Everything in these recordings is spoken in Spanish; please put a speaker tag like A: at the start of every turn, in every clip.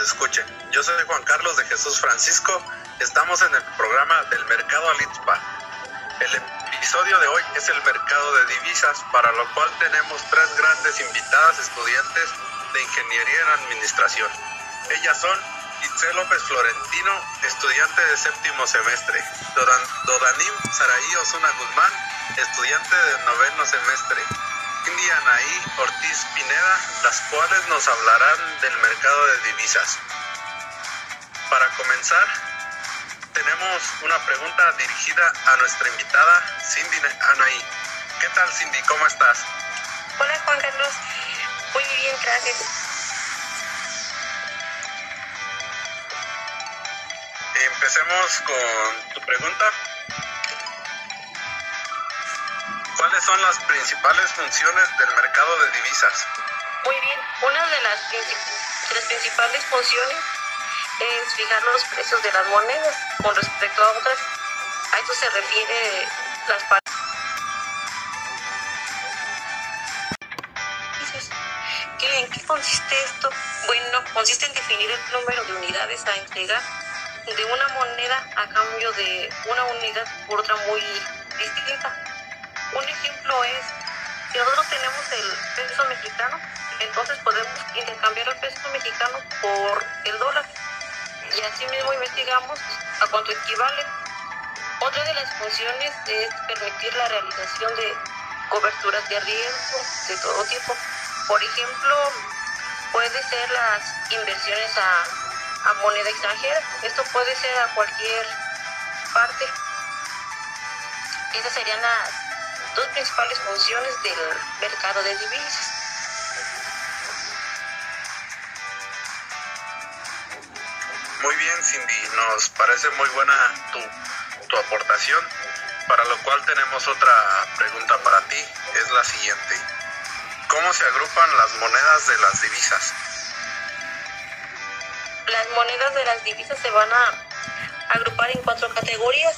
A: nos escuchen. Yo soy Juan Carlos de Jesús Francisco, estamos en el programa del Mercado Alitzpa. El episodio de hoy es el mercado de divisas, para lo cual tenemos tres grandes invitadas estudiantes de Ingeniería en Administración. Ellas son Itzel López Florentino, estudiante de séptimo semestre, Dodanim Saraí Osuna Guzmán, estudiante de noveno semestre, India Anaí Ortiz Pineda, las cuales nos hablarán del mercado de divisas. Para comenzar, tenemos una pregunta dirigida a nuestra invitada Cindy Anaí. ¿Qué tal Cindy? ¿Cómo estás?
B: Hola Juan Carlos, muy bien, gracias.
A: Empecemos con tu pregunta. ¿Cuáles son las principales funciones del mercado de divisas?
B: Muy bien, una de las, principales funciones es fijar los precios de las monedas con respecto a otras. A esto se refiere las partes. ¿En qué consiste esto? Bueno, consiste en definir el número de unidades a entregar de una moneda a cambio de una unidad por otra muy distinta. Es, si nosotros tenemos el peso mexicano, entonces podemos intercambiar el peso mexicano por el dólar. Y así mismo investigamos a cuánto equivale. Otra de las funciones es permitir la realización de coberturas de riesgo de todo tipo. Por ejemplo, puede ser las inversiones a, a moneda extranjera. Esto puede ser a cualquier parte. Esas serían las dos principales funciones del mercado de divisas.
A: Muy bien, Cindy, nos parece muy buena tu, tu aportación, para lo cual tenemos otra pregunta para ti, es la siguiente. ¿Cómo se agrupan las monedas de las divisas?
B: Las monedas de las divisas se van a agrupar en cuatro categorías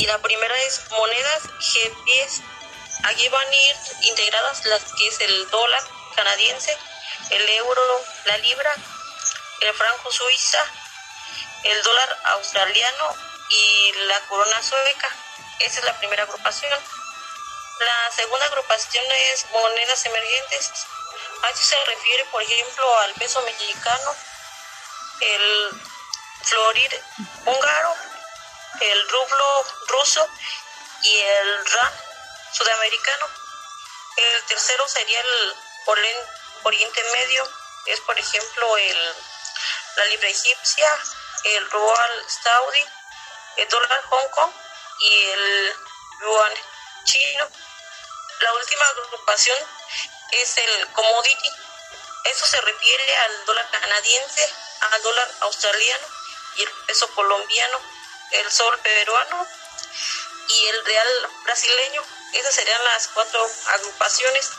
B: y la primera es monedas G10. Aquí van a ir integradas las que es el dólar canadiense, el euro, la libra, el franco suiza, el dólar australiano y la corona sueca. Esa es la primera agrupación. La segunda agrupación es monedas emergentes. A eso se refiere, por ejemplo, al peso mexicano, el florid húngaro, el rublo ruso y el RAN sudamericano. El tercero sería el Oriente Medio, es por ejemplo el, la libra egipcia, el rual saudí, el dólar Hong Kong y el yuan chino. La última agrupación es el commodity. Eso se refiere al dólar canadiense, al dólar australiano y el peso colombiano el sol peruano y el real brasileño. Esas serían las cuatro agrupaciones.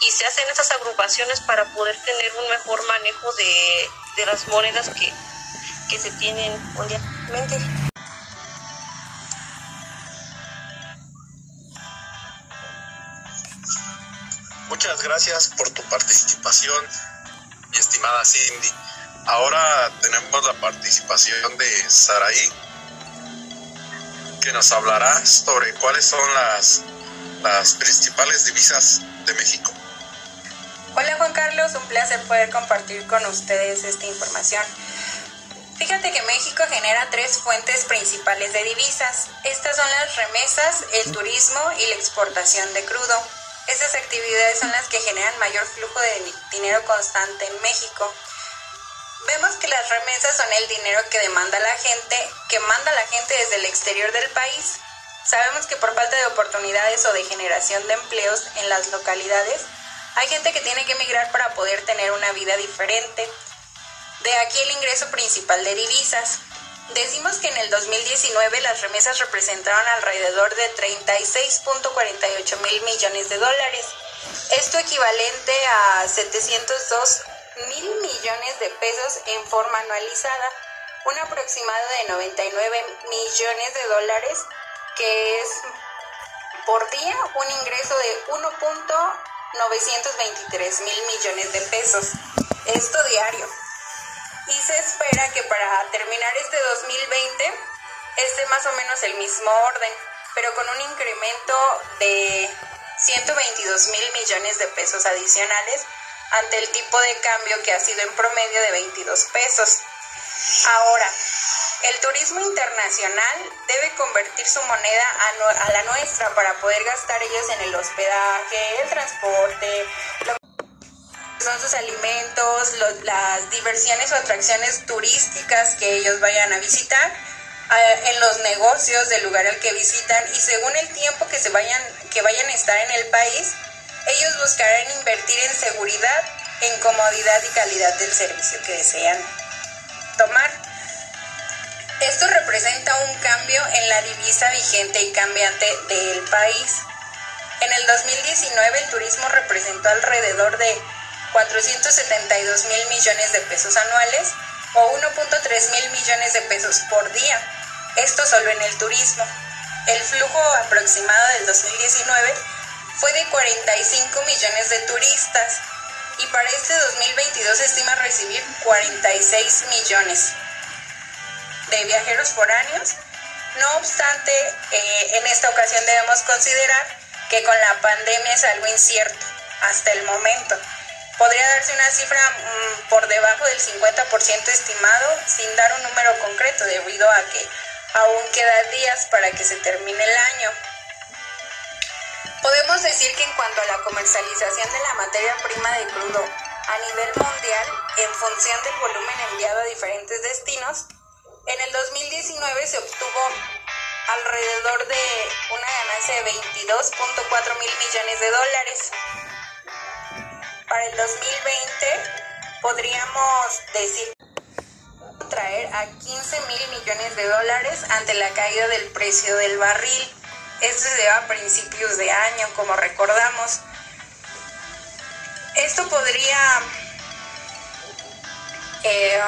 B: Y se hacen esas agrupaciones para poder tener un mejor manejo de, de las monedas que, que se tienen mundialmente.
A: Muchas gracias por tu participación, mi estimada Cindy. Ahora tenemos la participación de Saraí que nos hablará sobre cuáles son las, las principales divisas de México.
C: Hola Juan Carlos, un placer poder compartir con ustedes esta información. Fíjate que México genera tres fuentes principales de divisas. Estas son las remesas, el turismo y la exportación de crudo. Estas actividades son las que generan mayor flujo de dinero constante en México. Vemos que las remesas son el dinero que demanda la gente, que manda la gente desde el exterior del país. Sabemos que por falta de oportunidades o de generación de empleos en las localidades, hay gente que tiene que emigrar para poder tener una vida diferente. De aquí el ingreso principal de divisas. Decimos que en el 2019 las remesas representaron alrededor de 36.48 mil millones de dólares. Esto equivalente a 702 mil millones de pesos en forma anualizada, un aproximado de 99 millones de dólares, que es por día un ingreso de 923 mil millones de pesos. Esto diario. Y se espera que para terminar este 2020 esté más o menos el mismo orden, pero con un incremento de 122 mil millones de pesos adicionales ante el tipo de cambio que ha sido en promedio de 22 pesos. Ahora, el turismo internacional debe convertir su moneda a, la nuestra para poder gastar ellos en el hospedaje, el transporte, son sus alimentos, las diversiones o atracciones turísticas que ellos vayan a visitar, en los negocios del lugar al que visitan y según el tiempo que se vayan que vayan a estar en el país, ellos buscarán invertir en seguridad, en comodidad y calidad del servicio que desean tomar. Esto representa un cambio en la divisa vigente y cambiante del país. En el 2019 el turismo representó alrededor de 472 mil millones de pesos anuales o 1.3 mil millones de pesos por día. Esto solo en el turismo. El flujo aproximado del 2019 fue de 45 millones de turistas y para este 2022 se estima recibir 46 millones de viajeros foráneos. No obstante, eh, en esta ocasión debemos considerar que con la pandemia es algo incierto hasta el momento. Podría darse una cifra mm, por debajo del 50% estimado sin dar un número concreto debido a que aún quedan días para que se termine el año. Podemos decir que en cuanto a la comercialización de la materia prima de crudo a nivel mundial, en función del volumen enviado a diferentes destinos, en el 2019 se obtuvo alrededor de una ganancia de 22.4 mil millones de dólares. Para el 2020 podríamos decir traer a 15 mil millones de dólares ante la caída del precio del barril. Esto se dio a principios de año, como recordamos. Esto podría eh,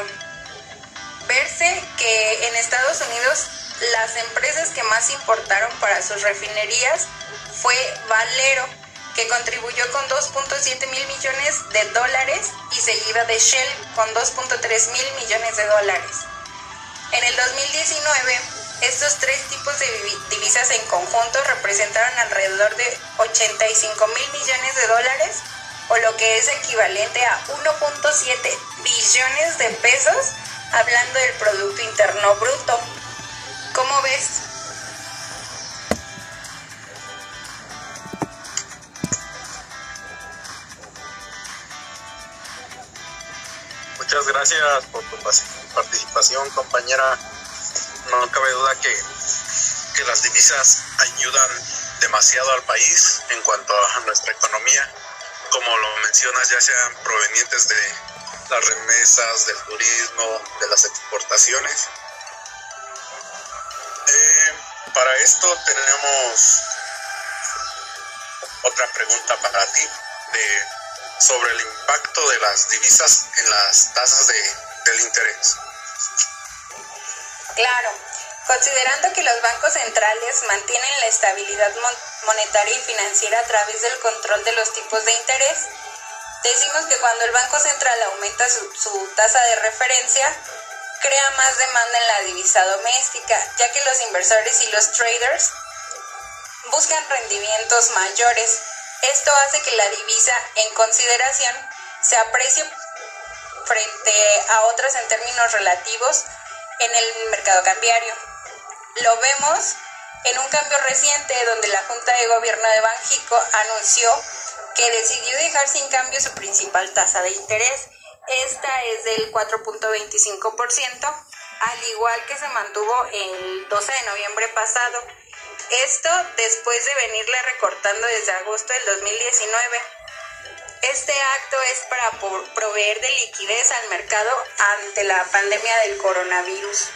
C: verse que en Estados Unidos las empresas que más importaron para sus refinerías fue Valero, que contribuyó con 2.7 mil millones de dólares y seguida de Shell con 2.3 mil millones de dólares. En el 2019, estos tres tipos de divisas en conjunto representaron alrededor de 85 mil millones de dólares, o lo que es equivalente a 1.7 billones de pesos, hablando del Producto Interno Bruto. ¿Cómo ves?
A: Muchas gracias por tu participación, compañera no cabe duda que, que las divisas ayudan demasiado al país en cuanto a nuestra economía, como lo mencionas, ya sean provenientes de las remesas, del turismo, de las exportaciones. Eh, para esto tenemos otra pregunta para ti de, sobre el impacto de las divisas en las tasas de, del interés.
C: Claro, considerando que los bancos centrales mantienen la estabilidad monetaria y financiera a través del control de los tipos de interés, decimos que cuando el Banco Central aumenta su, tasa de referencia, crea más demanda en la divisa doméstica, ya que los inversores y los traders buscan rendimientos mayores. Esto hace que la divisa en consideración se aprecie frente a otras en términos relativos en el mercado cambiario. Lo vemos en un cambio reciente donde la Junta de Gobierno de Banjico anunció que decidió dejar sin cambio su principal tasa de interés. Esta es del 4.25%, al igual que se mantuvo el 12 de noviembre pasado. Esto después de venirle recortando desde agosto del 2019. Este acto es para proveer de liquidez al mercado ante la pandemia del coronavirus.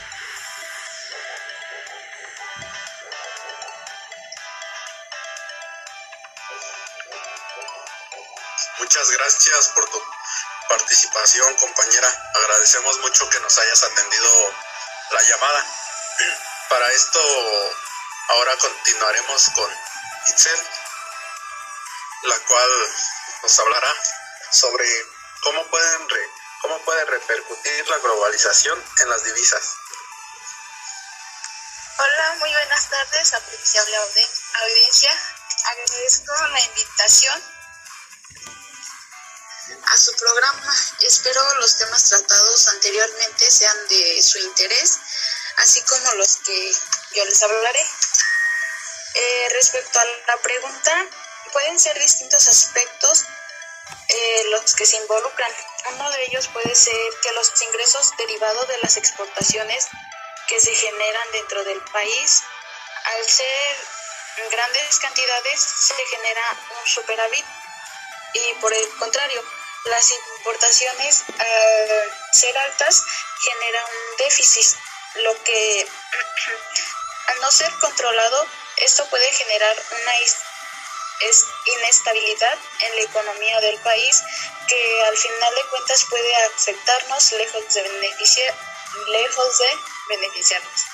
A: Muchas gracias por tu participación, compañera. Agradecemos mucho que nos hayas atendido la llamada. Para esto, ahora continuaremos con Itzel. la cual nos hablará sobre cómo, pueden cómo puede repercutir la globalización en las divisas.
D: Hola, muy buenas tardes, apreciable audiencia. Agradezco la invitación a su programa espero los temas tratados anteriormente sean de su interés, así como los que yo les hablaré. Eh, respecto a la pregunta, pueden ser distintos aspectos eh, los que se involucran. Uno de ellos puede ser que los ingresos derivados de las exportaciones que se generan dentro del país, al ser grandes cantidades, se genera un superávit y por el contrario, las importaciones al ser altas generan un déficit, lo que al no ser controlado, esto puede generar una inestabilidad en la economía del país que al final de cuentas puede afectarnos lejos de beneficiar, lejos de beneficiarnos.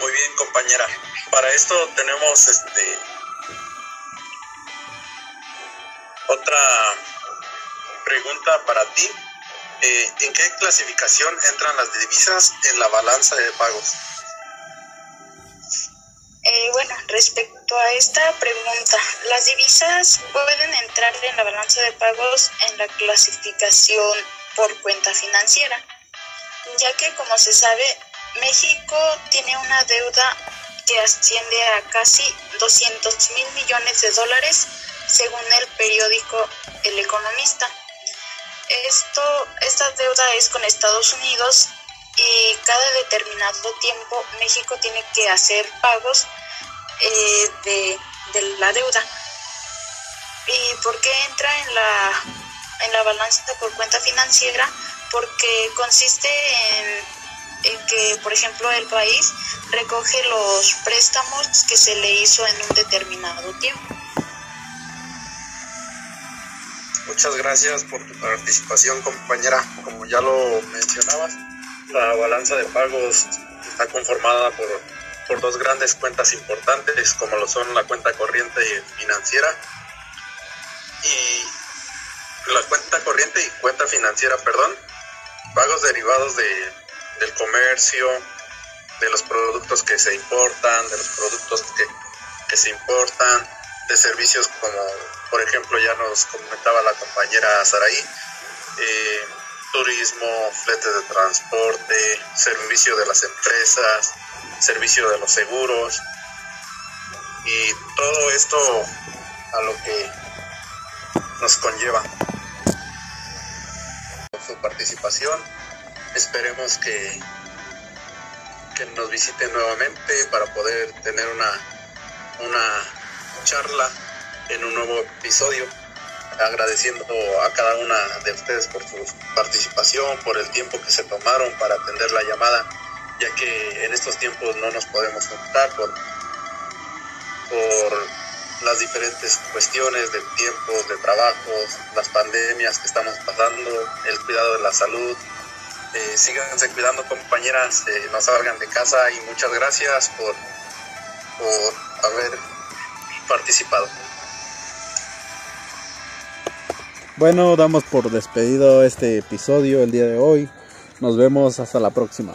A: Muy bien, compañera. Para esto tenemos este otra pregunta para ti. Eh, ¿En qué clasificación entran las divisas en la balanza de pagos?
D: Eh, bueno, respecto a esta pregunta, las divisas pueden entrar en la balanza de pagos en la clasificación por cuenta financiera, ya que como se sabe, México tiene una deuda que asciende a casi 200 mil millones de dólares, según el periódico El Economista. Esto, esta deuda es con Estados Unidos y cada determinado tiempo México tiene que hacer pagos eh, de, de, la deuda. ¿Y por qué entra en la, en la balanza por cuenta financiera? Porque consiste en, en que, por ejemplo, el país recoge los préstamos que se le hizo en un determinado tiempo.
A: Muchas gracias por tu participación, compañera. Como ya lo mencionabas, la balanza de pagos está conformada por, por dos grandes cuentas importantes, como lo son la cuenta corriente y financiera. Y la cuenta corriente y cuenta financiera, perdón, pagos derivados de, del comercio, de los productos que se importan, de los productos que, que se importan, de servicios como por ejemplo, ya nos comentaba la compañera Saraí, eh, turismo, flete de transporte, servicio de las empresas, servicio de los seguros y todo esto a lo que nos conlleva. Con su participación, esperemos que, que nos visiten nuevamente para poder tener una, una charla en un nuevo episodio, agradeciendo a cada una de ustedes por su participación, por el tiempo que se tomaron para atender la llamada, ya que en estos tiempos no nos podemos juntar por, por las diferentes cuestiones de tiempos, de trabajos, las pandemias que estamos pasando, el cuidado de la salud. Eh, síganse cuidando compañeras, eh, no salgan de casa y muchas gracias por, por haber participado.
E: Bueno, damos por despedido este episodio el día de hoy. Nos vemos hasta la próxima.